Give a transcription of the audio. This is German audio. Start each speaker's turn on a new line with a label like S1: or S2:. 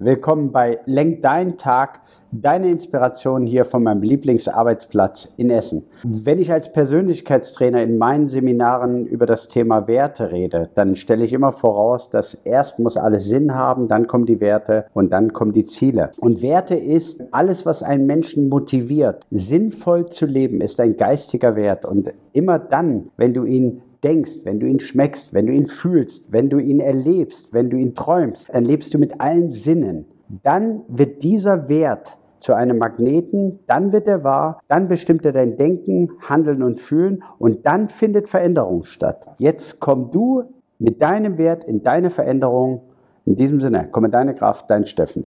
S1: Willkommen bei Lenk deinen Tag, deine Inspiration hier von meinem Lieblingsarbeitsplatz in Essen. Wenn ich als Persönlichkeitstrainer in meinen Seminaren über das Thema Werte rede, dann stelle ich immer voraus, dass erst muss alles Sinn haben, dann kommen die Werte und dann kommen die Ziele. Und Werte ist alles, was einen Menschen motiviert, sinnvoll zu leben, ist ein geistiger Wert. Und immer dann, wenn du ihn denkst, wenn du ihn schmeckst, wenn du ihn fühlst, wenn du ihn erlebst, wenn du ihn träumst, dann lebst du mit allen Sinnen. Dann wird dieser Wert zu einem Magneten, dann wird er wahr, dann bestimmt er dein Denken, Handeln und Fühlen und dann findet Veränderung statt. Jetzt komm du mit deinem Wert in deine Veränderung. In diesem Sinne, komm in deine Kraft, dein Steffen.